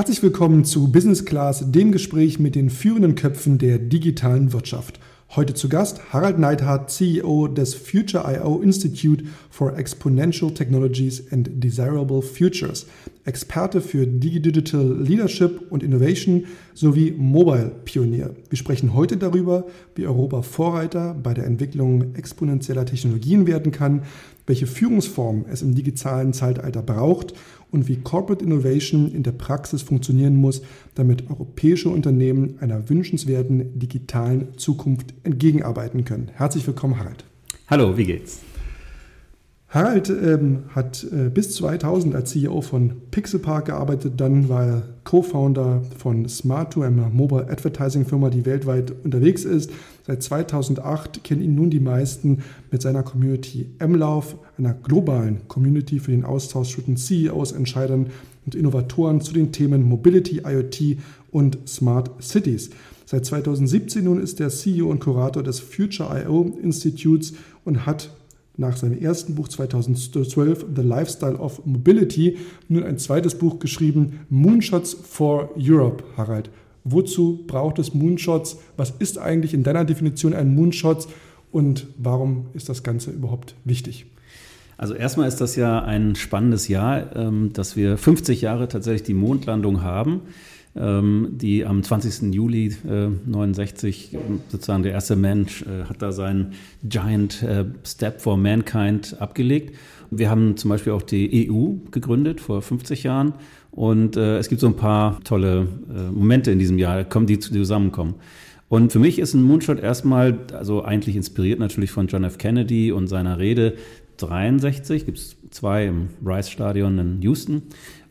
Herzlich willkommen zu Business Class, dem Gespräch mit den führenden Köpfen der digitalen Wirtschaft. Heute zu Gast Harald Neidhardt, CEO des Future.io Institute for Exponential Technologies and Desirable Futures, Experte für Digital Leadership und Innovation sowie Mobile-Pionier. Wir sprechen heute darüber, wie Europa Vorreiter bei der Entwicklung exponentieller Technologien werden kann, welche Führungsform es im digitalen Zeitalter braucht und wie Corporate Innovation in der Praxis funktionieren muss, damit europäische Unternehmen einer wünschenswerten digitalen Zukunft entgegenarbeiten können. Herzlich willkommen, Harald. Hallo, wie geht's? Harald ähm, hat äh, bis 2000 als CEO von Pixelpark gearbeitet, dann war er Co-Founder von Smart2, einer Mobile Advertising Firma, die weltweit unterwegs ist. Seit 2008 kennen ihn nun die meisten mit seiner Community MLauf, einer globalen Community für den Austausch zwischen CEOs, Entscheidern und Innovatoren zu den Themen Mobility, IoT und Smart Cities. Seit 2017 nun ist er CEO und Kurator des Future.io Institutes und hat nach seinem ersten Buch 2012, The Lifestyle of Mobility, nun ein zweites Buch geschrieben, Moonshots for Europe, Harald. Wozu braucht es Moonshots? Was ist eigentlich in deiner Definition ein Moonshot und warum ist das Ganze überhaupt wichtig? Also erstmal ist das ja ein spannendes Jahr, ähm, dass wir 50 Jahre tatsächlich die Mondlandung haben. Ähm, die am 20. Juli äh, 69 sozusagen der erste Mensch äh, hat da seinen Giant äh, Step for Mankind abgelegt. Wir haben zum Beispiel auch die EU gegründet vor 50 Jahren und äh, es gibt so ein paar tolle äh, Momente in diesem Jahr, kommen die zusammenkommen. Und für mich ist ein Moonshot erstmal, also eigentlich inspiriert natürlich von John F. Kennedy und seiner Rede 63, gibt es zwei im Rice-Stadion in Houston.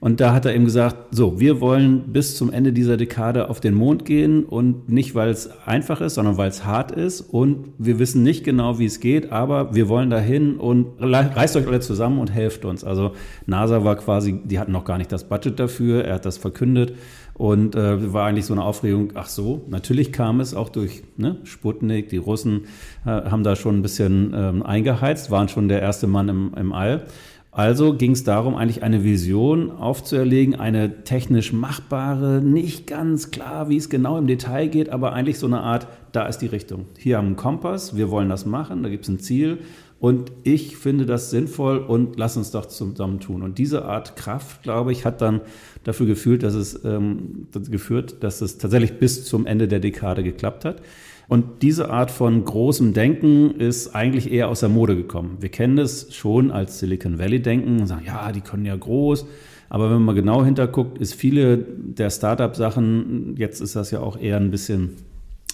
Und da hat er eben gesagt, so, wir wollen bis zum Ende dieser Dekade auf den Mond gehen und nicht, weil es einfach ist, sondern weil es hart ist und wir wissen nicht genau, wie es geht, aber wir wollen dahin und reißt euch alle zusammen und helft uns. Also NASA war quasi, die hatten noch gar nicht das Budget dafür, er hat das verkündet und äh, war eigentlich so eine Aufregung, ach so, natürlich kam es auch durch ne, Sputnik, die Russen äh, haben da schon ein bisschen ähm, eingeheizt, waren schon der erste Mann im, im All. Also ging es darum, eigentlich eine Vision aufzuerlegen, eine technisch machbare, nicht ganz klar, wie es genau im Detail geht, aber eigentlich so eine Art, da ist die Richtung. Hier haben wir einen Kompass, wir wollen das machen, da gibt es ein Ziel und ich finde das sinnvoll und lass uns doch zusammen tun. Und diese Art Kraft, glaube ich, hat dann dafür geführt, dass es ähm, geführt, dass es tatsächlich bis zum Ende der Dekade geklappt hat. Und diese Art von großem Denken ist eigentlich eher aus der Mode gekommen. Wir kennen es schon als Silicon Valley Denken und sagen, ja, die können ja groß. Aber wenn man mal genau hinterguckt, ist viele der Startup-Sachen, jetzt ist das ja auch eher ein bisschen,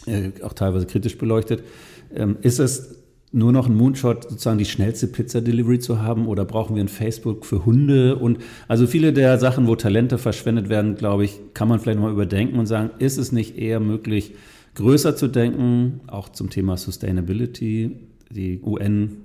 äh, auch teilweise kritisch beleuchtet, ähm, ist es nur noch ein Moonshot, sozusagen die schnellste Pizza-Delivery zu haben oder brauchen wir ein Facebook für Hunde? Und also viele der Sachen, wo Talente verschwendet werden, glaube ich, kann man vielleicht mal überdenken und sagen, ist es nicht eher möglich, größer zu denken, auch zum Thema Sustainability, die UN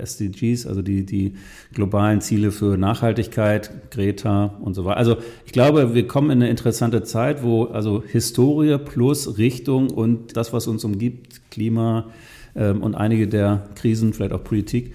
SDGs, also die, die globalen Ziele für Nachhaltigkeit, Greta und so weiter. Also ich glaube, wir kommen in eine interessante Zeit, wo also Historie plus Richtung und das, was uns umgibt, Klima ähm, und einige der Krisen, vielleicht auch Politik,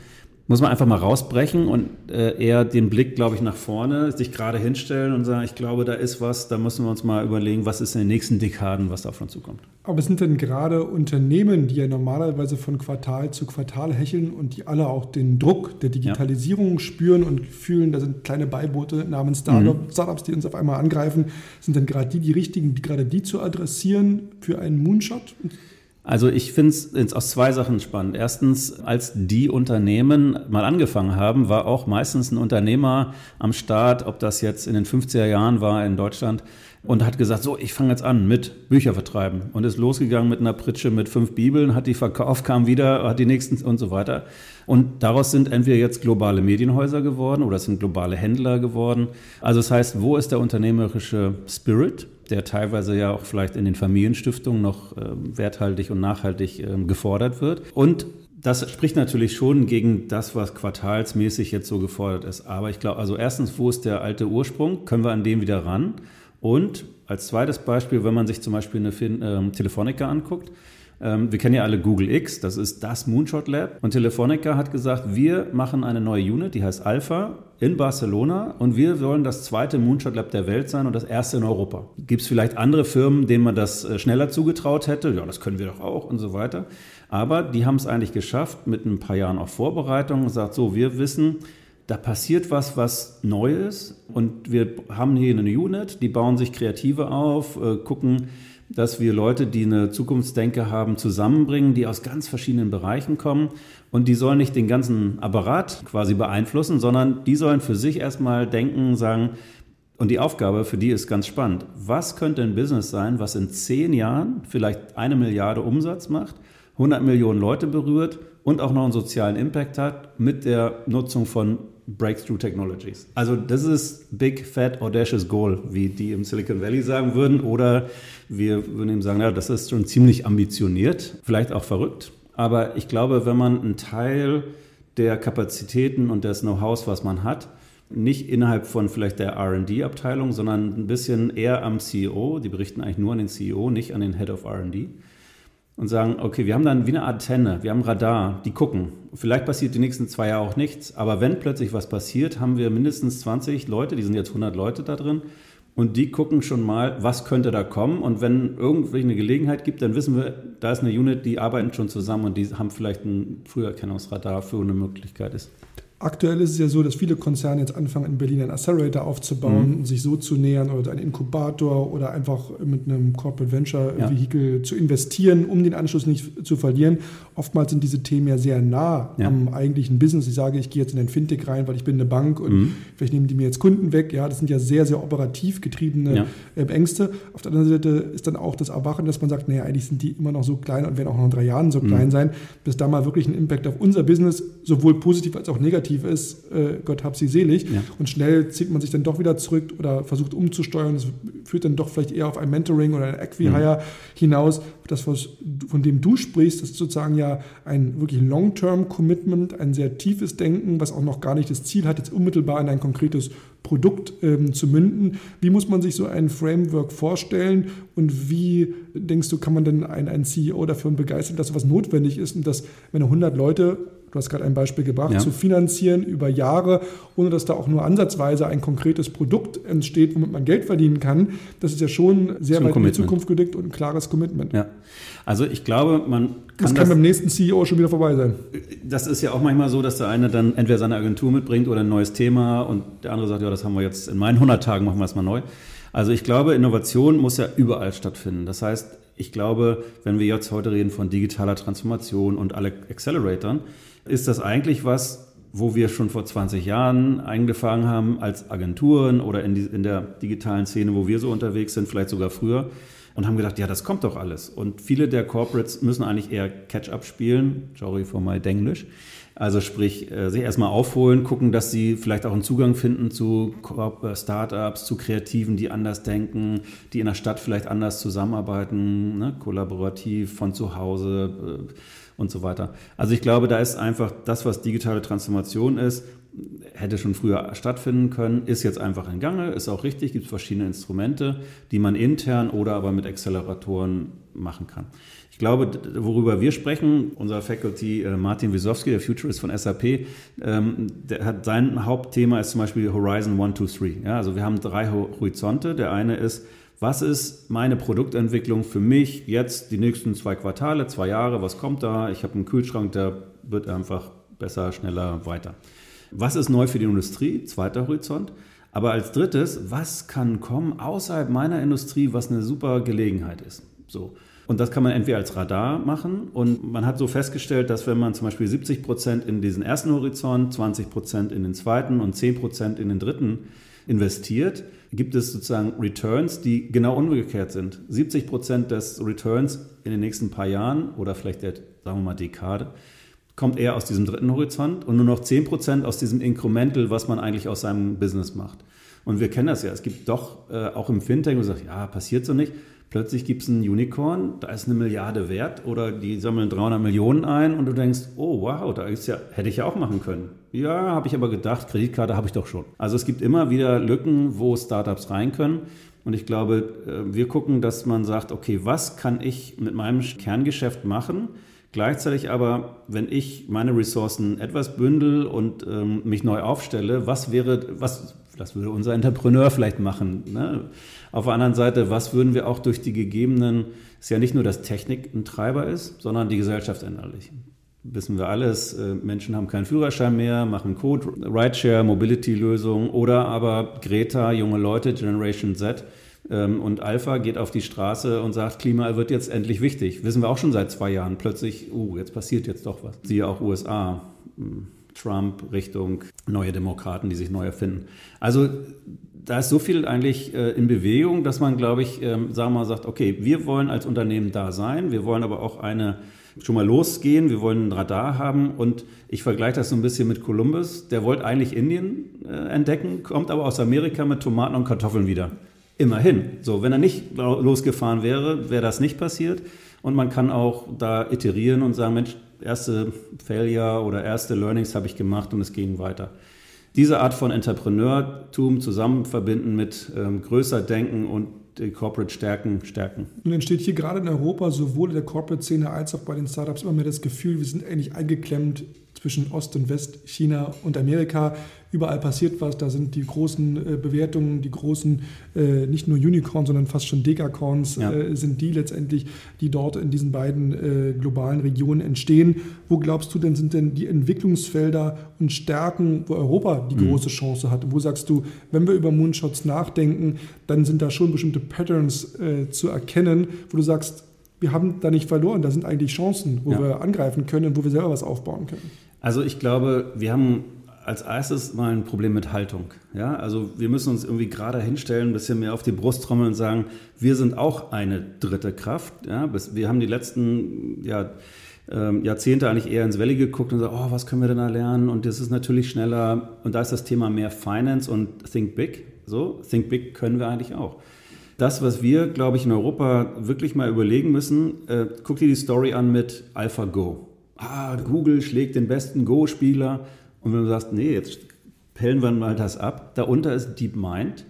muss man einfach mal rausbrechen und äh, eher den Blick, glaube ich, nach vorne, sich gerade hinstellen und sagen, ich glaube, da ist was, da müssen wir uns mal überlegen, was ist in den nächsten Dekaden, was davon zukommt. Aber sind denn gerade Unternehmen, die ja normalerweise von Quartal zu Quartal hecheln und die alle auch den Druck der Digitalisierung ja. spüren und fühlen, da sind kleine Beiboote namens Startup, mhm. Startups, die uns auf einmal angreifen, sind denn gerade die die richtigen, die gerade die zu adressieren für einen Moonshot? Also ich finde es aus zwei Sachen spannend. Erstens, als die Unternehmen mal angefangen haben, war auch meistens ein Unternehmer am Start, ob das jetzt in den 50er Jahren war in Deutschland, und hat gesagt, so, ich fange jetzt an mit Bücher vertreiben. Und ist losgegangen mit einer Pritsche mit fünf Bibeln, hat die verkauft, kam wieder, hat die nächsten und so weiter. Und daraus sind entweder jetzt globale Medienhäuser geworden oder es sind globale Händler geworden. Also das heißt, wo ist der unternehmerische Spirit? Der teilweise ja auch vielleicht in den Familienstiftungen noch äh, werthaltig und nachhaltig äh, gefordert wird. Und das spricht natürlich schon gegen das, was quartalsmäßig jetzt so gefordert ist. Aber ich glaube, also erstens, wo ist der alte Ursprung? Können wir an dem wieder ran? Und als zweites Beispiel, wenn man sich zum Beispiel eine fin äh, Telefonica anguckt, Ähm, wir kennen ja alle Google X, das ist das Moonshot Lab. Und Telefonica hat gesagt, wir machen eine neue Unit, die heißt Alpha in Barcelona und wir wollen das zweite Moonshot Lab der Welt sein und das erste in Europa. Gibt es vielleicht andere Firmen, denen man das äh, schneller zugetraut hätte? Ja, das können wir doch auch und so weiter. Aber die haben es eigentlich geschafft mit ein paar Jahren auch Vorbereitung und sagt so, wir wissen, da passiert was, was neu ist und wir haben hier eine Unit, die bauen sich Kreative auf, äh, gucken, dass wir Leute, die eine Zukunftsdenke haben, zusammenbringen, die aus ganz verschiedenen Bereichen kommen. Und die sollen nicht den ganzen Apparat quasi beeinflussen, sondern die sollen für sich erstmal denken, sagen, und die Aufgabe für die ist ganz spannend. Was könnte ein Business sein, was in zehn Jahren vielleicht eine Milliarde Umsatz macht, 100 Millionen Leute berührt und auch noch einen sozialen Impact hat mit der Nutzung von Breakthrough Technologies. Also das ist Big Fat Audacious Goal, wie die im Silicon Valley sagen würden. Oder wir würden eben sagen, ja, das ist schon ziemlich ambitioniert, vielleicht auch verrückt. Aber ich glaube, wenn man einen Teil der Kapazitäten und des Know-hows, was man hat, nicht innerhalb von vielleicht der RD-Abteilung, sondern ein bisschen eher am CEO, die berichten eigentlich nur an den CEO, nicht an den Head of RD, und sagen, okay, wir haben dann wie eine Antenne, wir haben Radar, die gucken. Vielleicht passiert die nächsten zwei Jahre auch nichts, aber wenn plötzlich was passiert, haben wir mindestens 20 Leute, die sind jetzt 100 Leute da drin, und die gucken schon mal, was könnte da kommen. Und wenn irgendwie eine Gelegenheit gibt, dann wissen wir, da ist eine Unit, die arbeiten schon zusammen und die haben vielleicht ein Früherkennungsradar für eine Möglichkeit ist. Aktuell ist es ja so, dass viele Konzerne jetzt anfangen, in Berlin einen Accelerator aufzubauen, mhm. sich so zu nähern oder einen Inkubator oder einfach mit einem Corporate Venture ja. Vehicle zu investieren, um den Anschluss nicht zu verlieren. Oftmals sind diese Themen ja sehr nah ja. am eigentlichen Business. Ich sage, ich gehe jetzt in ein Fintech rein, weil ich bin eine Bank und mhm. vielleicht nehmen die mir jetzt Kunden weg. Ja, das sind ja sehr, sehr operativ getriebene ja. Äh, Ängste. Auf der anderen Seite ist dann auch das Erwachen, dass man sagt, naja, eigentlich sind die immer noch so klein und werden auch noch in drei Jahren so mhm. klein sein, bis da mal wirklich ein Impact auf unser Business sowohl positiv als auch negativ ist, äh, Gott hab sie selig. Ja. Und schnell zieht man sich dann doch wieder zurück oder versucht umzusteuern. Das führt dann doch vielleicht eher auf ein Mentoring oder ein Equihire mhm. hinaus. Das, was, von dem du sprichst, das ist sozusagen ja ein wirklich Long-Term-Commitment, ein sehr tiefes Denken, was auch noch gar nicht das Ziel hat, jetzt unmittelbar in ein konkretes Produkt ähm, zu münden. Wie muss man sich so ein Framework vorstellen und wie denkst du, kann man denn einen, einen CEO dafür begeistern, dass sowas notwendig ist und dass, wenn 100 Leute du hast gerade ein Beispiel gebracht, ja. zu finanzieren über Jahre, ohne dass da auch nur ansatzweise ein konkretes Produkt entsteht, womit man Geld verdienen kann. Das ist ja schon sehr weit in die Zukunft gedickt und ein klares Commitment. Ja. Also ich glaube, man kann. Das kann das, beim nächsten CEO schon wieder vorbei sein. Das ist ja auch manchmal so, dass der eine dann entweder seine Agentur mitbringt oder ein neues Thema und der andere sagt, ja, das haben wir jetzt in meinen 100 Tagen, machen wir es mal neu. Also ich glaube, Innovation muss ja überall stattfinden. Das heißt, ich glaube, wenn wir jetzt heute reden von digitaler Transformation und alle Acceleratoren, ist das eigentlich was, wo wir schon vor 20 Jahren angefangen haben als Agenturen oder in, die, in der digitalen Szene, wo wir so unterwegs sind, vielleicht sogar früher und haben gedacht, ja, das kommt doch alles. Und viele der Corporates müssen eigentlich eher Catch-up spielen, sorry for my Denglisch. Also sprich, äh, sich erstmal aufholen, gucken, dass sie vielleicht auch einen Zugang finden zu äh, Startups, zu Kreativen, die anders denken, die in der Stadt vielleicht anders zusammenarbeiten, ne, kollaborativ von zu Hause. Und so weiter. Also ich glaube, da ist einfach das, was digitale Transformation ist, hätte schon früher stattfinden können, ist jetzt einfach in Gange, ist auch richtig, gibt verschiedene Instrumente, die man intern oder aber mit Acceleratoren machen kann. Ich glaube, worüber wir sprechen, unser Faculty äh, Martin Wisowski, der Futurist von SAP, ähm, der hat sein Hauptthema ist zum Beispiel Horizon 1, 2, 3. Ja, also wir haben drei Horizonte. Der eine ist, was ist meine Produktentwicklung für mich jetzt die nächsten zwei Quartale, zwei Jahre, was kommt da? Ich habe einen Kühlschrank, der wird einfach besser, schneller, weiter. Was ist neu für die Industrie? Zweiter Horizont. Aber als drittes, was kann kommen außerhalb meiner Industrie, was eine super Gelegenheit ist? So. Und das kann man entweder als Radar machen und man hat so festgestellt, dass wenn man zum Beispiel 70 Prozent in diesen ersten Horizont, 20 Prozent in den zweiten und 10 Prozent in den dritten investiert, gibt es sozusagen Returns, die genau umgekehrt sind. 70 Prozent des Returns in den nächsten paar Jahren oder vielleicht der, sagen wir mal, Dekade kommt eher aus diesem dritten Horizont und nur noch 10 Prozent aus diesem Incremental, was man eigentlich aus seinem Business macht. Und wir kennen das ja. Es gibt doch äh, auch im Fintech, wo man sagt, ja, passiert so nicht. Plötzlich gibt es ein Unicorn, da ist eine Milliarde wert oder die sammeln 300 Millionen ein und du denkst, oh wow, da ist ja, hätte ich ja auch machen können. Ja, habe ich aber gedacht, Kreditkarte habe ich doch schon. Also es gibt immer wieder Lücken, wo Startups rein können. Und ich glaube, äh, wir gucken, dass man sagt, okay, was kann ich mit meinem Kerngeschäft machen? Gleichzeitig aber, wenn ich meine Ressourcen etwas bündel und ähm, mich neu aufstelle, was wäre, was, das würde unser Entrepreneur vielleicht machen. Ne? Auf der anderen Seite, was würden wir auch durch die gegebenen, ist ja nicht nur, dass Technik ein Treiber ist, sondern die Gesellschaft innerlich. Wissen wir alles, äh, Menschen haben keinen Führerschein mehr, machen Code, Rideshare, Mobility-Lösungen oder aber Greta, junge Leute, Generation Z, ähm, und Alpha geht auf die Straße und sagt, Klima wird jetzt endlich wichtig. Wissen wir auch schon seit zwei Jahren. Plötzlich, uh, jetzt passiert jetzt doch was. Siehe auch USA. Trump Richtung neue Demokraten, die sich neu erfinden. Also da ist so viel eigentlich äh, in Bewegung, dass man, glaube ich, ähm, sagen wir mal, sagt, okay, wir wollen als Unternehmen da sein, wir wollen aber auch eine schon mal losgehen, wir wollen ein Radar haben und ich vergleiche das so ein bisschen mit Columbus, der wollte eigentlich Indien äh, entdecken, kommt aber aus Amerika mit Tomaten und Kartoffeln wieder. Immerhin. So, wenn er nicht losgefahren wäre, wäre das nicht passiert. Und man kann auch da iterieren und sagen, Mensch, erste Failure oder erste Learnings habe ich gemacht und es ging weiter. Diese Art von Entrepreneurtum zusammen verbinden mit ähm, größer Denken und die Corporate Stärken stärken. Nun entsteht hier gerade in Europa sowohl in der Corporate-Szene als auch bei den Startups immer mehr das Gefühl, wir sind eigentlich eingeklemmt zwischen Ost und West, China und Amerika. Überall passiert was, da sind die großen äh, Bewertungen, die großen, äh, nicht nur Unicorns, sondern fast schon Decacorns, ja. äh, sind die letztendlich, die dort in diesen beiden globalen Regionen entstehen. Wo glaubst du denn, sind denn die Entwicklungsfelder und Stärken, wo Europa die mhm. große Chance hat? Wo sagst du, wenn wir über Moonshots nachdenken, dann sind da schon bestimmte Patterns äh, zu erkennen, wo du sagst, wir haben da nicht verloren, da sind eigentlich Chancen, wo ja. wir angreifen können und wo wir selber was aufbauen können. Also ich glaube, wir haben als erstes mal ein Problem mit Haltung. Ja, also wir müssen uns irgendwie gerade hinstellen, ein bisschen mehr auf die Brust trommeln und sagen, wir sind auch eine dritte Kraft. Ja, wir haben die letzten ja, ähm, Jahrzehnte eigentlich eher ins Valley geguckt und gesagt, oh, was können wir denn da lernen? Und das ist natürlich schneller. Und da ist das Thema mehr Finance und Think Big. So, Think Big können wir eigentlich auch. Das, was wir, glaube ich, in Europa wirklich mal überlegen müssen, äh, guck dir die Story an mit AlphaGo. Ah, Google schlägt den besten Go-Spieler. Und wenn du sagst, nee, jetzt pellen wir mal das ab. Darunter ist DeepMind,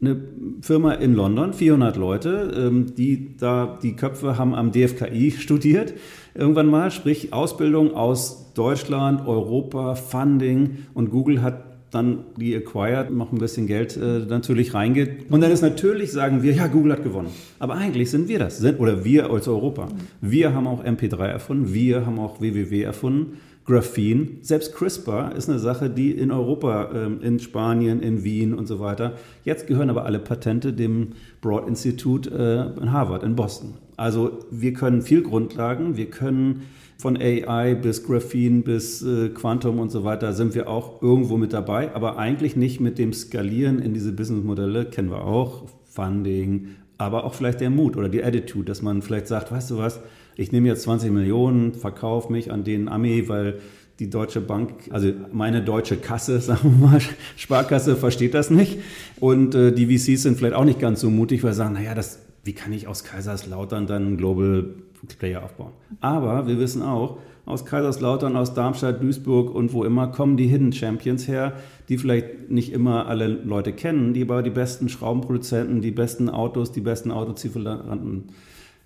eine Firma in London, 400 Leute, ähm, die da die Köpfe haben am DFKI studiert. Irgendwann mal, sprich Ausbildung aus Deutschland, Europa, Funding und Google hat dann die Acquired noch ein bisschen Geld äh, natürlich reingeht. Und dann ist natürlich, sagen wir, ja, Google hat gewonnen. Aber eigentlich sind wir das, sind, oder wir als Europa. Wir haben auch MP3 erfunden, wir haben auch WWW erfunden, Graphene. Selbst CRISPR ist eine Sache, die in Europa, ähm, in Spanien, in Wien und so weiter. Jetzt gehören aber alle Patente dem Broad Institute äh, in Harvard, in Boston. Also wir können viel Grundlagen, wir können von AI bis Graphene bis äh, Quantum und so weiter sind wir auch irgendwo mit dabei, aber eigentlich nicht mit dem Skalieren in diese Businessmodelle, kennen wir auch, Funding, aber auch vielleicht der Mut oder die Attitude, dass man vielleicht sagt, weißt du was, ich nehme jetzt 20 Millionen, verkaufe mich an den Ami, weil die Deutsche Bank, also meine deutsche Kasse, sagen wir mal, Sparkasse versteht das nicht. Und äh, die VCs sind vielleicht auch nicht ganz so mutig, weil sie sagen, naja, das, wie kann ich aus Kaiserslautern dann Global Player aufbauen. Aber wir wissen auch, aus Kaiserslautern, aus Darmstadt, Duisburg und wo immer kommen die Hidden Champions her, die vielleicht nicht immer alle Leute kennen, die aber die besten Schraubenproduzenten, die besten Autos, die besten Autozieferanten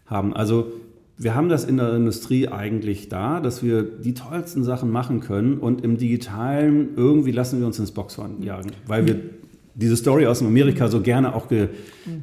haben. Also wir haben das in der Industrie eigentlich da, dass wir die tollsten Sachen machen können und im Digitalen irgendwie lassen wir uns ins Boxhorn jagen, weil wir diese Story aus Amerika so gerne auch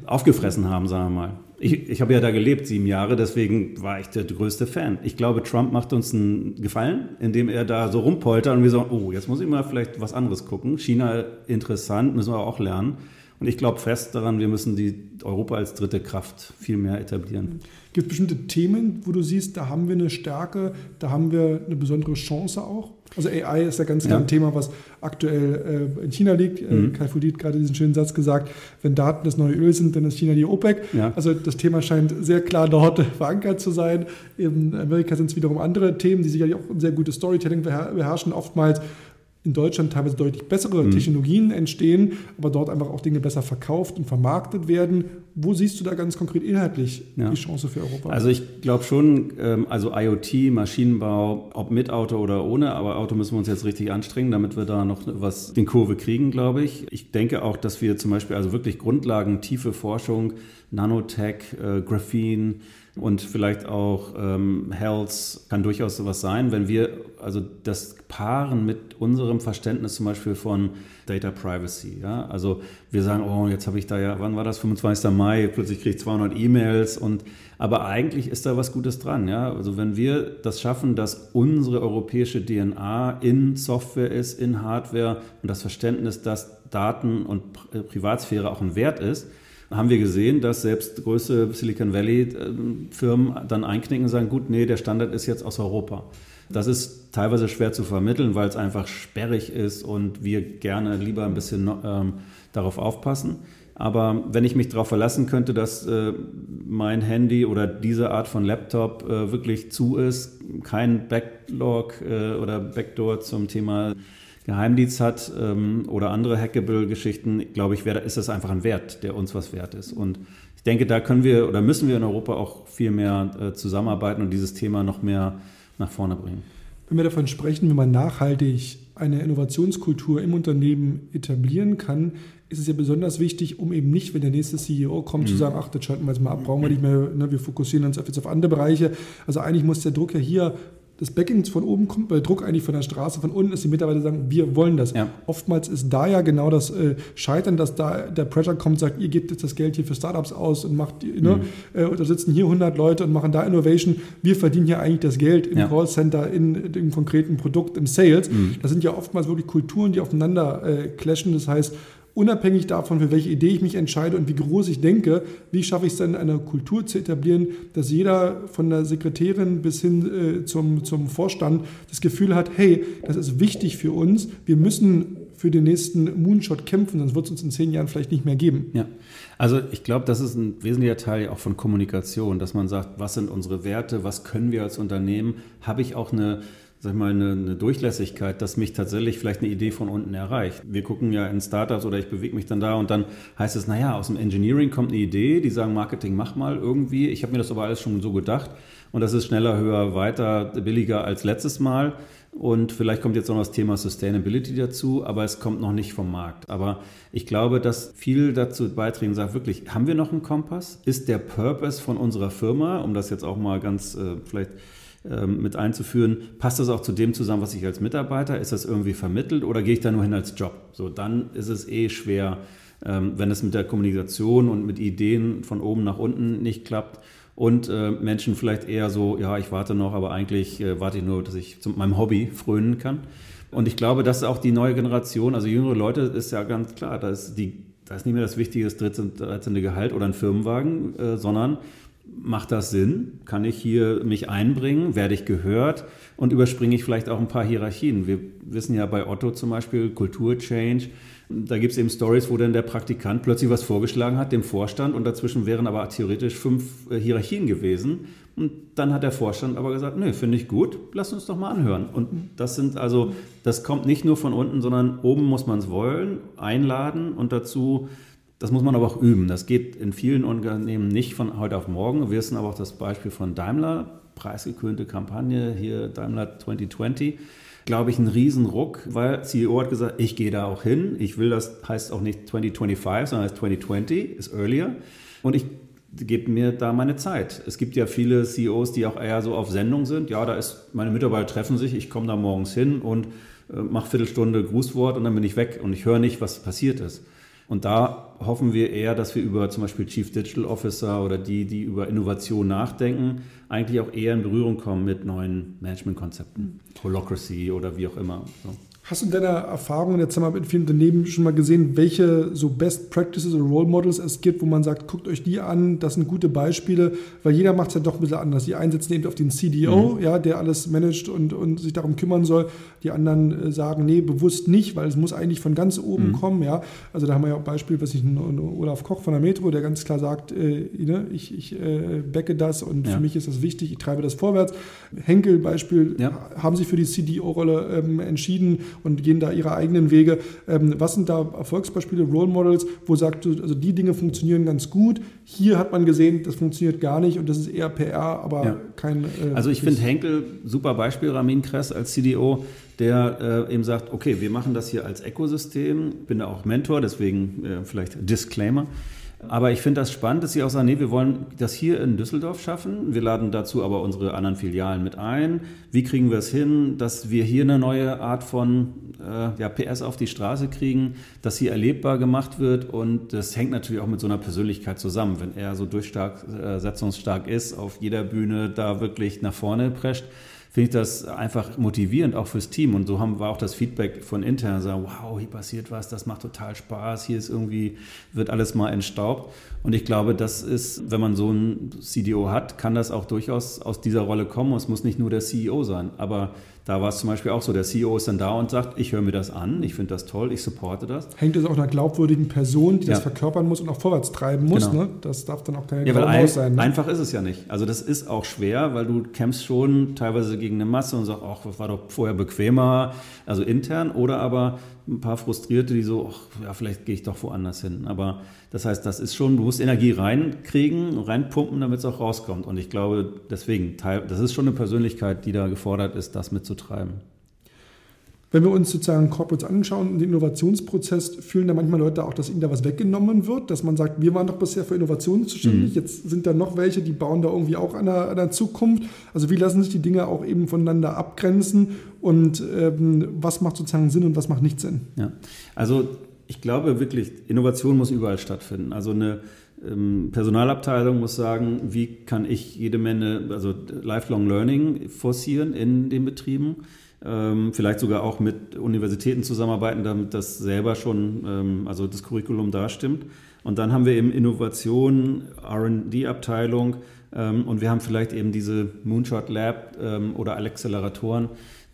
aufgefressen haben, sagen wir mal. Ich, ich habe ja da gelebt, sieben Jahre, deswegen war ich der größte Fan. Ich glaube, Trump macht uns einen Gefallen, indem er da so rumpoltert und wir sagen, oh, jetzt muss ich mal vielleicht was anderes gucken. China interessant, müssen wir auch lernen. Und ich glaube fest daran, wir müssen die Europa als dritte Kraft viel mehr etablieren. Gibt es bestimmte Themen, wo du siehst, da haben wir eine Stärke, da haben wir eine besondere Chance auch? Also AI ist ja ganz klar ja. ein Thema, was aktuell äh, in China liegt. Äh, mhm. Kai Fudit hat gerade diesen schönen Satz gesagt, wenn Daten das neue Öl sind, dann ist China die OPEC. Ja. Also das Thema scheint sehr klar dort verankert zu sein. In Amerika sind es wiederum andere Themen, die sicherlich auch ein sehr gutes Storytelling beherrschen. Oftmals in Deutschland teilweise deutlich bessere mhm. Technologien entstehen, aber dort einfach auch Dinge besser verkauft und vermarktet werden. Wo siehst du da ganz konkret inhaltlich ja. die Chance für Europa? Also ich glaube schon, ähm, also IoT, Maschinenbau, ob mit Auto oder ohne, aber Auto müssen wir uns jetzt richtig anstrengen, damit wir da noch was in Kurve kriegen, glaube ich. Ich denke auch, dass wir zum Beispiel also wirklich Grundlagen, tiefe Forschung, Nanotech, äh, Graphene, und vielleicht auch ähm, Health kann durchaus sowas sein, wenn wir also das paaren mit unserem Verständnis zum Beispiel von Data Privacy. Ja? Also wir sagen, oh, jetzt habe ich da ja, wann war das, 25. Mai, plötzlich kriege ich 200 E-Mails und aber eigentlich ist da was Gutes dran. Ja? Also wenn wir das schaffen, dass unsere europäische DNA in Software ist, in Hardware und das Verständnis, dass Daten und Privatsphäre auch ein Wert ist, haben wir gesehen, dass selbst größte Silicon Valley-Firmen dann einknicken und sagen, gut, nee, der Standard ist jetzt aus Europa. Das ist teilweise schwer zu vermitteln, weil es einfach sperrig ist und wir gerne lieber ein bisschen ähm, darauf aufpassen. Aber wenn ich mich darauf verlassen könnte, dass äh, mein Handy oder diese Art von Laptop äh, wirklich zu ist, kein Backlog äh, oder Backdoor zum Thema Geheimdienst hat ähm, oder andere Hackable-Geschichten, glaube ich, wär, ist das einfach ein Wert, der uns was wert ist. Und ich denke, da können wir oder müssen wir in Europa auch viel mehr äh, zusammenarbeiten und dieses Thema noch mehr nach vorne bringen. Wenn wir davon sprechen, wie man nachhaltig eine Innovationskultur im Unternehmen etablieren kann, ist es ja besonders wichtig, um eben nicht, wenn der nächste CEO kommt, mhm. zu sagen, ach, das schalten wir jetzt mal ab, brauchen wir nicht mehr, ne, wir fokussieren uns jetzt auf andere Bereiche. Also eigentlich muss der Druck ja hier das Backend von oben kommt, weil Druck eigentlich von der Straße, von unten ist, die Mitarbeiter sagen, wir wollen das. Ja. Oftmals ist da ja genau das äh, Scheitern, dass da der Pressure kommt, sagt, ihr gebt jetzt das Geld hier für Startups aus und macht, ne, mhm. äh, und da sitzen hier 100 Leute und machen da Innovation. Wir verdienen hier eigentlich das Geld im ja. Callcenter, in, in, im konkreten Produkt, im Sales. Mhm. Das sind ja oftmals wirklich Kulturen, die aufeinander äh, clashen. Das heißt, unabhängig davon, für welche Idee ich mich entscheide und wie groß ich denke, wie schaffe ich es dann, eine Kultur zu etablieren, dass jeder von der Sekretärin bis hin äh, zum, zum Vorstand das Gefühl hat, hey, das ist wichtig für uns, wir müssen für den nächsten Moonshot kämpfen, sonst wird es uns in zehn Jahren vielleicht nicht mehr geben. Ja, also ich glaube, das ist ein wesentlicher Teil auch von Kommunikation, dass man sagt, was sind unsere Werte, was können wir als Unternehmen, habe ich auch eine sag ich mal, eine, eine, Durchlässigkeit, dass mich tatsächlich vielleicht eine Idee von unten erreicht. Wir gucken ja in Startups oder ich bewege mich dann da und dann heißt es, naja, aus dem Engineering kommt eine Idee, die sagen, Marketing, mach mal irgendwie. Ich habe mir das aber alles schon so gedacht und das ist schneller, höher, weiter, billiger als letztes Mal. Und vielleicht kommt jetzt noch das Thema Sustainability dazu, aber es kommt noch nicht vom Markt. Aber ich glaube, dass viel dazu beitragen sagt, wirklich, haben wir noch einen Kompass? Ist der Purpose von unserer Firma, um das jetzt auch mal ganz äh, vielleicht ähm, mit einzuführen. Passt das auch zu dem zusammen, was ich als Mitarbeiter? Ist das irgendwie vermittelt oder gehe ich da nur hin als Job? So, dann ist es eh schwer, ähm, wenn es mit der Kommunikation und mit Ideen von oben nach unten nicht klappt. Und äh, Menschen vielleicht eher so, ja, ich warte noch, aber eigentlich äh, warte ich nur, dass ich zu meinem Hobby frönen kann. Und ich glaube, dass auch die neue Generation, also jüngere Leute, ist ja ganz klar, da ist, die, da ist nicht mehr das Wichtige, das 13. 13. Gehalt oder ein Firmenwagen, äh, sondern macht das Sinn? Kann ich hier mich einbringen? Werde ich gehört? Und überspringe ich vielleicht auch ein paar Hierarchien? Wir wissen ja bei Otto zum Beispiel Kulturchange. Da gibt es eben Stories, wo dann der Praktikant plötzlich was vorgeschlagen hat, dem Vorstand, und dazwischen wären aber theoretisch fünf äh, Hierarchien gewesen. Und dann hat der Vorstand aber gesagt, nö, finde ich gut, lass uns doch mal anhören. Und das sind also, das kommt nicht nur von unten, sondern oben muss man es wollen, einladen und dazu das muss man aber auch üben. Das geht in vielen Unternehmen nicht von heute auf morgen. Wir wissen aber auch das Beispiel von Daimler, preisgekühnte Kampagne, hier Daimler 2020 glaube ich, ein Riesenruck, weil CEO hat gesagt, ich gehe da auch hin. Ich will das, heißt auch nicht 2025, sondern heißt 2020, ist earlier. Und ich gebe mir da meine Zeit. Es gibt ja viele CEOs, die auch eher so auf Sendung sind. Ja, da ist, meine Mitarbeiter treffen sich, ich komme da morgens hin und äh, mache Viertelstunde Grußwort und dann bin ich weg und ich höre nicht, was passiert ist. Und da hoffen wir eher, dass wir über zum Beispiel Chief Digital Officer oder die, die über Innovation nachdenken, eigentlich auch eher in Berührung kommen mit neuen Managementkonzepten. Holocracy oder wie auch immer. So. Hast du in deiner Erfahrung jetzt haben wir mit vielen Unternehmen schon mal gesehen, welche so Best Practices oder Role Models es gibt, wo man sagt, guckt euch die an, das sind gute Beispiele, weil jeder macht es ja doch ein bisschen anders. Die einen setzen eben auf den CDO, mhm. ja, der alles managt und, und sich darum kümmern soll. Die anderen äh, sagen, nee, bewusst nicht, weil es muss eigentlich von ganz oben mhm. kommen, ja. Also da haben wir ja auch Beispiel, was ich, Olaf Koch von der Metro, der ganz klar sagt, äh, ich, ich äh, backe das und ja. für mich ist das wichtig, ich treibe das vorwärts. Henkel Beispiel, ja. haben sich für die CDO-Rolle ähm, entschieden und gehen da ihre eigenen Wege. Ähm, was sind da Erfolgsbeispiele, Role Models, wo sagt du, also die Dinge funktionieren ganz gut. Hier hat man gesehen, das funktioniert gar nicht und das ist eher PR, aber ja. kein. Äh, also ich finde Henkel super Beispiel, Ramin Kress als CDO, der äh, eben sagt, okay, wir machen das hier als Ökosystem, bin da auch Mentor, deswegen äh, vielleicht Disclaimer. Aber ich finde das spannend, dass Sie auch sagen, nee, wir wollen das hier in Düsseldorf schaffen. Wir laden dazu aber unsere anderen Filialen mit ein. Wie kriegen wir es hin, dass wir hier eine neue Art von äh, ja, PS auf die Straße kriegen, dass hier erlebbar gemacht wird? Und das hängt natürlich auch mit so einer Persönlichkeit zusammen. Wenn er so durchsetzungsstark äh, ist, auf jeder Bühne da wirklich nach vorne prescht, finde ich das einfach motivierend, auch fürs Team. Und so haben wir auch das Feedback von intern, sagen, wow, hier passiert was, das macht total Spaß, hier ist irgendwie, wird alles mal entstaubt. Und ich glaube, das ist, wenn man so einen CDO hat, kann das auch durchaus aus dieser Rolle kommen. Es muss nicht nur der CEO sein, aber da war es zum Beispiel auch so, der CEO ist dann da und sagt, ich höre mir das an, ich finde das toll, ich supporte das. Hängt es auch einer glaubwürdigen Person, die ja. das verkörpern muss und auch vorwärts treiben muss. Genau. Ne? Das darf dann auch keine ja, weil sein. Ne? Einfach ist es ja nicht. Also das ist auch schwer, weil du kämpfst schon teilweise gegen eine Masse und sagst, ach, das war doch vorher bequemer, also intern, oder aber ein paar Frustrierte, die so, ach, ja, vielleicht gehe ich doch woanders hin. Aber das heißt, das ist schon, du musst Energie reinkriegen, reinpumpen, damit es auch rauskommt. Und ich glaube, deswegen, das ist schon eine Persönlichkeit, die da gefordert ist, das mitzutreiben. Wenn wir uns sozusagen Corporates anschauen, den Innovationsprozess, fühlen da manchmal Leute auch, dass ihnen da was weggenommen wird, dass man sagt, wir waren doch bisher für Innovationen zuständig, mhm. jetzt sind da noch welche, die bauen da irgendwie auch an der, an der Zukunft. Also wie lassen sich die Dinge auch eben voneinander abgrenzen und ähm, was macht sozusagen Sinn und was macht nicht Sinn? Ja, also ich glaube wirklich, Innovation muss überall stattfinden. Also eine ähm, Personalabteilung muss sagen, wie kann ich jede Menge, also Lifelong Learning forcieren in den Betrieben vielleicht sogar auch mit Universitäten zusammenarbeiten, damit das selber schon, ähm, also das Curriculum da stimmt. Und dann haben wir eben Innovation, RD-Abteilung ähm, und wir haben vielleicht eben diese Moonshot Lab ähm, oder Acceleratoren,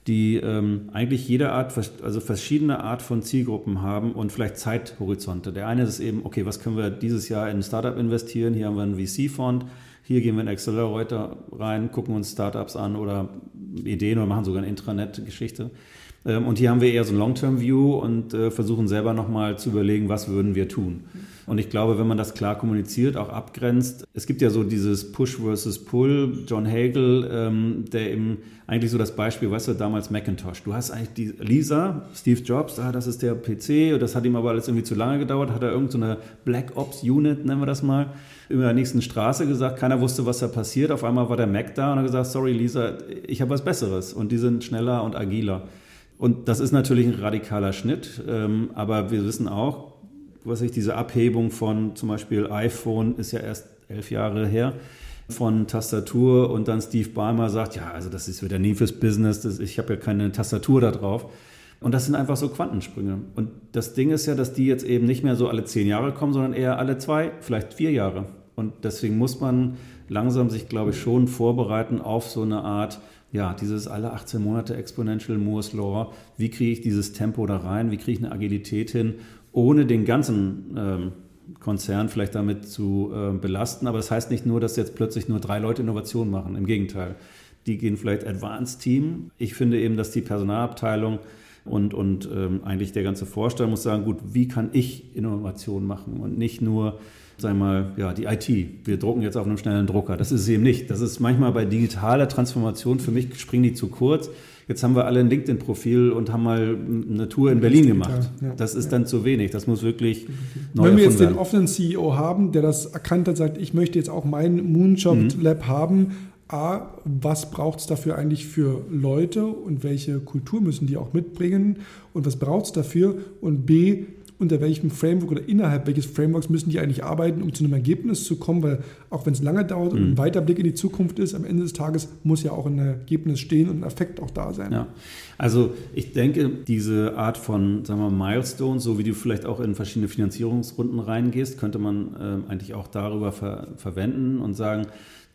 die ähm, eigentlich jede Art, also verschiedene Art von Zielgruppen haben und vielleicht Zeithorizonte. Der eine ist eben, okay, was können wir dieses Jahr in ein Startup investieren? Hier haben wir einen VC-Fond hier gehen wir in Accelerator rein, gucken uns Startups an oder Ideen oder machen sogar eine Intranet-Geschichte. Ähm, und hier haben wir eher so ein Long-Term-View und äh, versuchen selber nochmal zu überlegen, was würden wir tun. Und ich glaube, wenn man das klar kommuniziert, auch abgrenzt, es gibt ja so dieses Push versus Pull. John Hagel, ähm, der eben eigentlich so das Beispiel, weißt du, damals Macintosh. Du hast eigentlich die Lisa, Steve Jobs, ah, das ist der PC, und das hat ihm aber alles irgendwie zu lange gedauert, hat er irgendeine so Black Ops Unit, nennen wir das mal, über der nächsten Straße gesagt, keiner wusste, was da passiert. Auf einmal war der Mac da und hat gesagt, sorry Lisa, ich habe was Besseres und die sind schneller und agiler. Und das ist natürlich ein radikaler Schnitt, ähm, aber wir wissen auch, was ich, diese Abhebung von zum Beispiel iPhone ist ja erst elf Jahre her von Tastatur und dann Steve Ballmer sagt, ja, also das ist wieder nie fürs Business, das, ich habe ja keine Tastatur da drauf. Und das sind einfach so Quantensprünge. Und das Ding ist ja, dass die jetzt eben nicht mehr so alle zehn Jahre kommen, sondern eher alle zwei, vielleicht vier Jahre. Und deswegen muss man langsam sich, glaube ich, schon vorbereiten auf so eine Art ja, dieses alle 18 Monate Exponential Moore's Law, wie kriege ich dieses Tempo da rein, wie kriege ich eine Agilität hin, ohne den ganzen ähm, Konzern vielleicht damit zu äh, belasten. Aber das heißt nicht nur, dass jetzt plötzlich nur drei Leute Innovation machen, im Gegenteil. Die gehen vielleicht Advanced Team. Ich finde eben, dass die Personalabteilung und, und ähm, eigentlich der ganze Vorstand muss sagen, gut, wie kann ich Innovation machen und nicht nur sagen wir mal, ja, die IT. Wir drucken jetzt auf einem schnellen Drucker. Das ist es eben nicht. Das ist manchmal bei digitaler Transformation, für mich springen die zu kurz. Jetzt haben wir alle ein LinkedIn-Profil und haben mal eine Tour in Berlin gemacht. Das ist dann zu wenig. Das muss wirklich neu Wenn wir jetzt den offenen CEO haben, der das erkannt hat, sagt, ich möchte jetzt auch mein Moonshot mhm. Lab haben, A, was braucht es dafür eigentlich für Leute und welche Kultur müssen die auch mitbringen und was braucht es dafür? Und B, unter welchem Framework oder innerhalb welches Frameworks müssen die eigentlich arbeiten, um zu einem Ergebnis zu kommen, weil auch wenn es lange dauert und ein mhm. weiter Blick in die Zukunft ist, am Ende des Tages muss ja auch ein Ergebnis stehen und ein Effekt auch da sein. Ja. Also ich denke, diese Art von sagen wir, Milestones, so wie du vielleicht auch in verschiedene Finanzierungsrunden reingehst, könnte man äh, eigentlich auch darüber ver verwenden und sagen,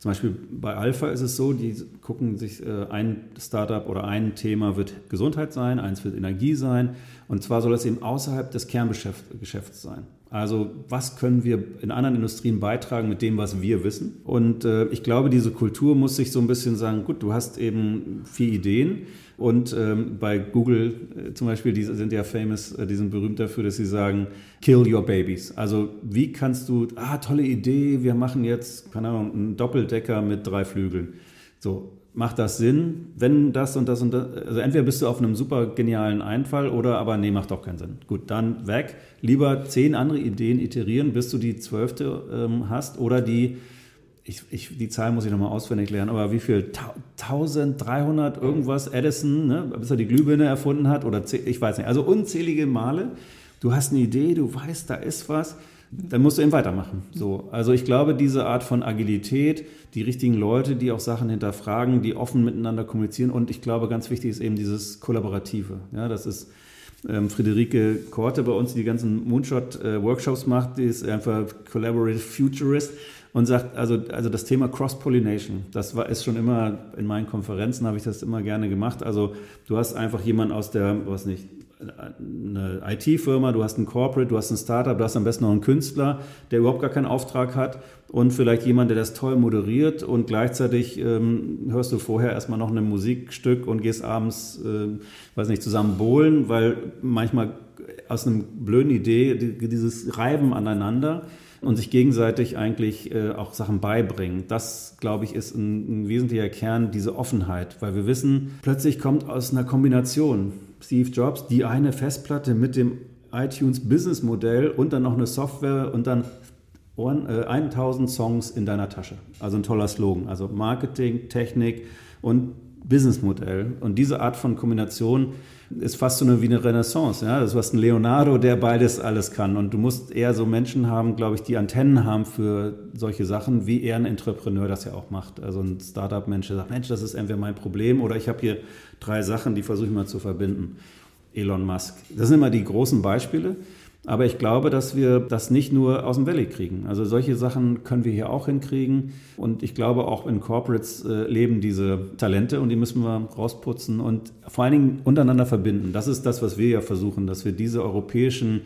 zum Beispiel bei Alpha ist es so, die gucken sich äh, ein Startup oder ein Thema wird Gesundheit sein, eins wird Energie sein. Und zwar soll es eben außerhalb des Kerngeschäfts sein. Also was können wir in anderen Industrien beitragen mit dem, was wir wissen? Und äh, ich glaube, diese Kultur muss sich so ein bisschen sagen, gut, du hast eben vier Ideen und ähm, bei Google äh, zum Beispiel, die sind ja famous, äh, die sind berühmt dafür, dass sie sagen, kill your babies. Also wie kannst du, ah, tolle Idee, wir machen jetzt, keine Ahnung, einen Doppeldecker mit drei Flügeln. So, macht das Sinn, wenn das und das und das, also entweder bist du auf einem super genialen Einfall oder aber nee, macht doch keinen Sinn. Gut, dann weg. Lieber zehn andere Ideen iterieren, bis du die zwölfte ähm, hast oder die, ich, ich, die Zahl muss ich nochmal auswendig lernen, aber wie viel? 1300 irgendwas Edison, ne, bis er die Glühbirne erfunden hat oder ich weiß nicht, also unzählige Male. Du hast eine Idee, du weißt, da ist was dann musst du eben weitermachen. So, also ich glaube, diese Art von Agilität, die richtigen Leute, die auch Sachen hinterfragen, die offen miteinander kommunizieren und ich glaube, ganz wichtig ist eben dieses Kollaborative. Ja, das ist ähm, Friederike Korte bei uns, die die ganzen Moonshot-Workshops äh, macht, die ist einfach Collaborative Futurist und sagt, also, also das Thema Cross-Pollination, das war, ist schon immer, in meinen Konferenzen habe ich das immer gerne gemacht. Also du hast einfach jemanden aus der, was nicht, eine IT-Firma, du hast ein Corporate, du hast ein Startup, du hast am besten noch einen Künstler, der überhaupt gar keinen Auftrag hat und vielleicht jemand, der das toll moderiert und gleichzeitig ähm, hörst du vorher erstmal noch ein Musikstück und gehst abends, äh, weiß nicht, zusammen bowlen, weil manchmal aus einer blöden Idee dieses Reiben aneinander und sich gegenseitig eigentlich äh, auch Sachen beibringen. Das, glaube ich, ist ein, ein wesentlicher Kern, diese Offenheit, weil wir wissen, plötzlich kommt aus einer Kombination Steve Jobs die eine Festplatte mit dem iTunes Business Modell und dann noch eine Software und dann 1000 äh, Songs in deiner Tasche. Also ein toller Slogan. Also Marketing, Technik und Businessmodell. Und diese Art von Kombination ist fast so eine, wie eine Renaissance. Ja? Du hast einen Leonardo, der beides alles kann. Und du musst eher so Menschen haben, glaube ich, die Antennen haben für solche Sachen, wie er ein Entrepreneur das ja auch macht. Also ein Startup-Mensch, der sagt, Mensch, das ist entweder mein Problem oder ich habe hier drei Sachen, die versuche ich mal zu verbinden. Elon Musk. Das sind immer die großen Beispiele. Aber ich glaube, dass wir das nicht nur aus dem Valley kriegen. Also solche Sachen können wir hier auch hinkriegen. Und ich glaube, auch in Corporates äh, leben diese Talente und die müssen wir rausputzen und vor allen Dingen untereinander verbinden. Das ist das, was wir ja versuchen, dass wir diese europäischen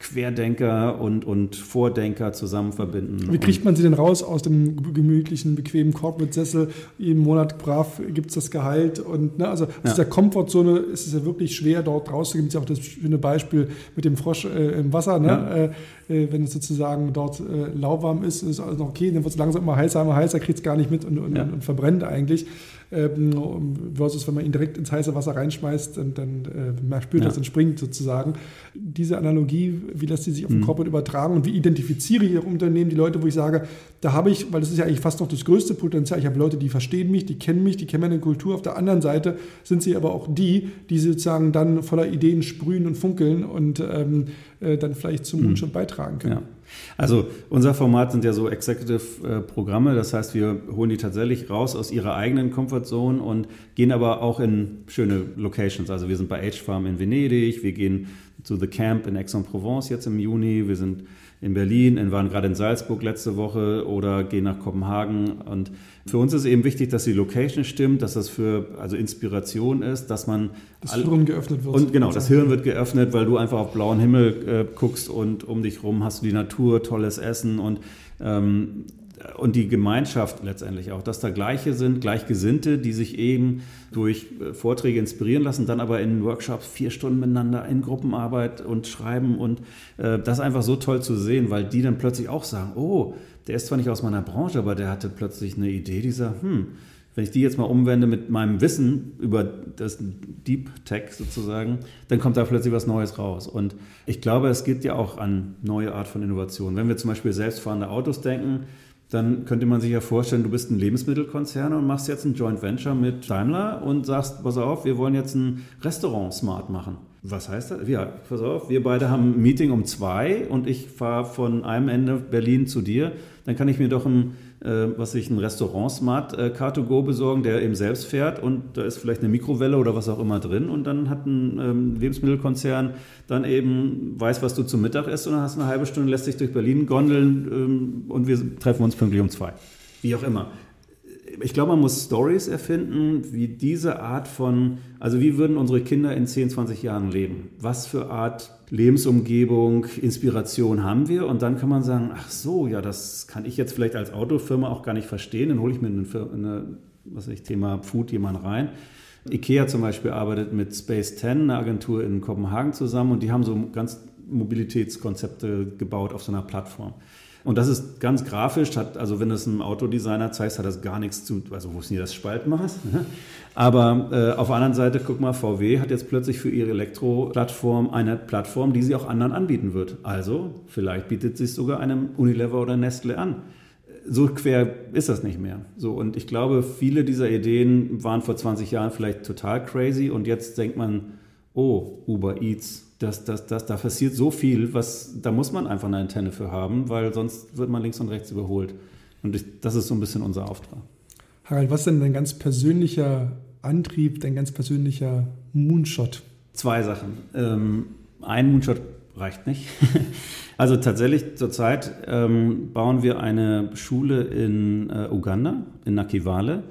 Querdenker und, und Vordenker zusammen verbinden. Wie kriegt man sie denn raus aus dem gemütlichen, bequemen Corporate-Sessel? Jeden Monat brav gibt es das Gehalt. Und ne, also aus ja. der Komfortzone ist es ja wirklich schwer, dort raus. Da gibt es ja auch das schöne Beispiel mit dem Frosch äh, im Wasser. Ne? Ja. Äh, äh wenn es sozusagen dort äh, lauwarm ist, ist alles noch okay. Dann wird es langsam immer heißer, immer heißer, kriegt es gar nicht mit und, und, ja. und verbrennt eigentlich ähm, versus wenn man ihn direkt ins heiße Wasser reinschmeißt, dann, dann äh, man spürt ja. das und springt sozusagen. Diese Analogie, wie lässt sie sich auf den mhm. Corporate übertragen und wie identifiziere ich auch Unternehmen die Leute, wo ich sage, da habe ich, weil das ist ja eigentlich fast noch das größte Potenzial, ich habe Leute, die verstehen mich, die kennen mich, die kennen meine Kultur. Auf der anderen Seite sind sie aber auch die, die sozusagen dann voller Ideen sprühen und funkeln und ähm, äh, dann vielleicht zum Mund schon beitragen können. Ja. Also unser Format sind ja so Executive-Programme, das heißt, wir holen die tatsächlich raus aus ihrer eigenen Comfortzone und gehen aber auch in schöne Locations. Also wir sind bei H-Farm in Venedig, wir gehen zu The Camp in Aix-en-Provence jetzt im Juni, wir sind in Berlin, wir waren gerade in Salzburg letzte Woche oder gehen nach Kopenhagen. Und für uns ist eben wichtig, dass die Location stimmt, dass das für also Inspiration ist, dass man das Hirn geöffnet wird. Und genau, das Hirn wird geöffnet, weil du einfach auf blauen Himmel äh, guckst und um dich rum hast du die Natur, tolles Essen und ähm, und die Gemeinschaft letztendlich auch, dass da Gleiche sind, Gleichgesinnte, die sich eben durch äh, Vorträge inspirieren lassen, dann aber in Workshops vier Stunden miteinander in Gruppenarbeit und schreiben und äh, das ist einfach so toll zu sehen, weil die dann plötzlich auch sagen, oh, der ist zwar nicht aus meiner Branche, aber der hatte plötzlich eine Idee, die sagt, hm, wenn ich die jetzt mal umwende mit meinem Wissen über das Deep Tech sozusagen, dann kommt da plötzlich was Neues raus. Und ich glaube, es geht ja auch an neue Art von Innovation. Wenn wir zum Beispiel selbstfahrende Autos denken, dann könnte man sich ja vorstellen, du bist ein Lebensmittelkonzern und machst jetzt ein Joint Venture mit Daimler und sagst, pass auf, wir wollen jetzt ein Restaurant smart machen. Was heißt das? Ja, pass auf, wir beide haben ein Meeting um zwei und ich fahre von einem Ende Berlin zu dir. Dann kann ich mir doch ein was sich ein Restaurant Smart äh, Car2Go besorgen, der eben selbst fährt und da ist vielleicht eine Mikrowelle oder was auch immer drin und dann hat ein ähm, Lebensmittelkonzern dann eben weiß, was du zum Mittag isst und dann hast eine halbe Stunde, lässt sich durch Berlin gondeln ähm, und wir treffen uns pünktlich um zwei. Wie auch immer ich glaube, man muss Stories erfinden, wie diese Art von, also wie würden unsere Kinder in 10, 20 Jahren leben? Was für Art Lebensumgebung, Inspiration haben wir? Und dann kann man sagen, ach so, ja, das kann ich jetzt vielleicht als Autofirma auch gar nicht verstehen. Dann hole ich mir eine, eine was weiß ich, Thema Food jemand rein. IKEA zum Beispiel arbeitet mit Space 10, eine Agentur in Kopenhagen zusammen und die haben so ganz Mobilitätskonzepte gebaut auf so einer Plattform. Und das ist ganz grafisch, hat, also wenn du es einem Autodesigner zeigst, hat das gar nichts zu, also wo ist denn das Spaltmaß? Aber äh, auf der anderen Seite, guck mal, VW hat jetzt plötzlich für ihre Elektroplattform eine Plattform, die sie auch anderen anbieten wird. Also vielleicht bietet sich sogar einem Unilever oder Nestle an. So quer ist das nicht mehr. So, und ich glaube, viele dieser Ideen waren vor 20 Jahren vielleicht total crazy und jetzt denkt man, oh, Uber Eats, das, das, das, da passiert so viel, was, da muss man einfach eine Antenne für haben, weil sonst wird man links und rechts überholt. Und ich, das ist so ein bisschen unser Auftrag. Harald, was ist denn dein ganz persönlicher Antrieb, dein ganz persönlicher Moonshot? Zwei Sachen. Ähm, ein Moonshot reicht nicht. also tatsächlich zurzeit ähm, bauen wir eine Schule in äh, Uganda, in Nakivale.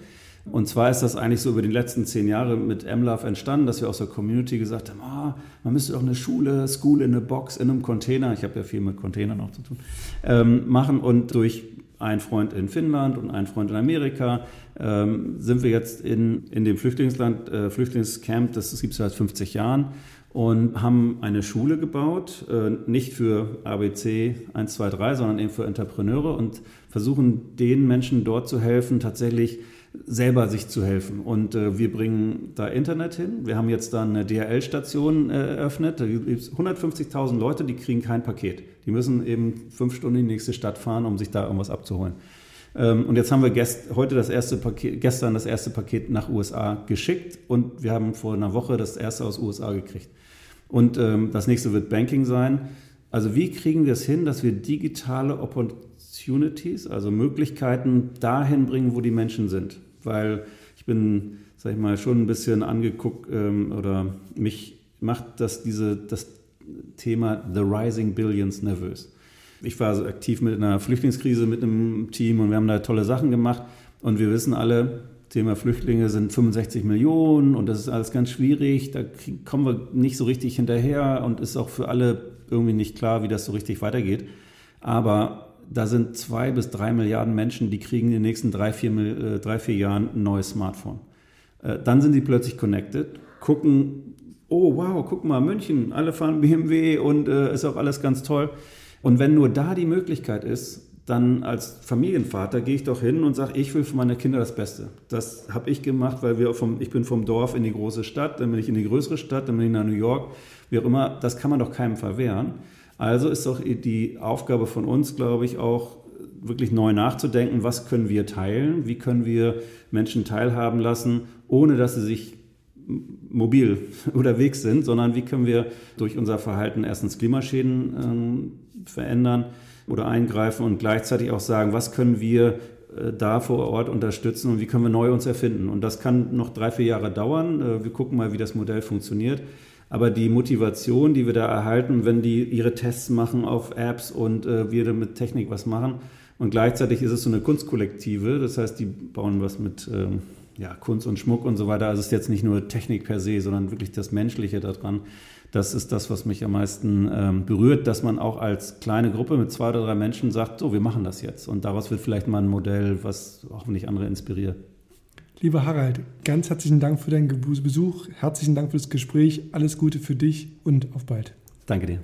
Und zwar ist das eigentlich so über die letzten zehn Jahre mit MLove entstanden, dass wir aus der Community gesagt haben, oh, man müsste doch eine Schule, School in a Box, in einem Container, ich habe ja viel mit Containern noch zu tun, ähm, machen. Und durch einen Freund in Finnland und einen Freund in Amerika ähm, sind wir jetzt in, in dem Flüchtlingsland, äh, Flüchtlingscamp, das gibt es seit 50 Jahren, und haben eine Schule gebaut, äh, nicht für ABC 1, 2, 3, sondern eben für Entrepreneure und versuchen den Menschen dort zu helfen, tatsächlich selber sich zu helfen. Und äh, wir bringen da Internet hin. Wir haben jetzt da eine DHL-Station äh, eröffnet. Da gibt es 150.000 Leute, die kriegen kein Paket. Die müssen eben fünf Stunden in die nächste Stadt fahren, um sich da irgendwas abzuholen. Ähm, und jetzt haben wir gest heute das erste Paket, gestern das erste Paket nach USA geschickt und wir haben vor einer Woche das erste aus USA gekriegt. Und ähm, das nächste wird Banking sein. Also wie kriegen wir es hin, dass wir digitale Opportunities, also Möglichkeiten dahin bringen, wo die Menschen sind? Weil ich bin, sag ich mal, schon ein bisschen angeguckt ähm, oder mich macht das diese das Thema The Rising Billions nervös. Ich war so aktiv mit einer Flüchtlingskrise mit einem Team und wir haben da tolle Sachen gemacht und wir wissen alle, Thema Flüchtlinge sind 65 Millionen und das ist alles ganz schwierig. Da kommen wir nicht so richtig hinterher und ist auch für alle irgendwie nicht klar, wie das so richtig weitergeht. Aber da sind zwei bis drei Milliarden Menschen, die kriegen in den nächsten drei, vier, äh, drei, vier Jahren ein neues Smartphone. Äh, dann sind die plötzlich connected, gucken, oh wow, guck mal, München, alle fahren BMW und äh, ist auch alles ganz toll. Und wenn nur da die Möglichkeit ist, dann als Familienvater gehe ich doch hin und sage, ich will für meine Kinder das Beste. Das habe ich gemacht, weil wir vom, ich bin vom Dorf in die große Stadt, dann bin ich in die größere Stadt, dann bin ich nach New York, wie auch immer. Das kann man doch keinem verwehren. Also ist doch die Aufgabe von uns, glaube ich, auch wirklich neu nachzudenken, was können wir teilen, wie können wir Menschen teilhaben lassen, ohne dass sie sich mobil unterwegs sind, sondern wie können wir durch unser Verhalten erstens Klimaschäden ähm, verändern, oder eingreifen und gleichzeitig auch sagen, was können wir äh, da vor Ort unterstützen und wie können wir neu uns erfinden. Und das kann noch drei, vier Jahre dauern. Äh, wir gucken mal, wie das Modell funktioniert. Aber die Motivation, die wir da erhalten, wenn die ihre Tests machen auf Apps und äh, wir mit Technik was machen. Und gleichzeitig ist es so eine Kunstkollektive. Das heißt, die bauen was mit ähm, ja, Kunst und Schmuck und so weiter. Also es ist jetzt nicht nur Technik per se, sondern wirklich das Menschliche daran. Das ist das, was mich am meisten ähm, berührt, dass man auch als kleine Gruppe mit zwei oder drei Menschen sagt, so, wir machen das jetzt. Und daraus wird vielleicht mal ein Modell, was hoffentlich andere inspiriert. Lieber Harald, ganz herzlichen Dank für deinen Besuch, herzlichen Dank für das Gespräch, alles Gute für dich und auf bald. Danke dir.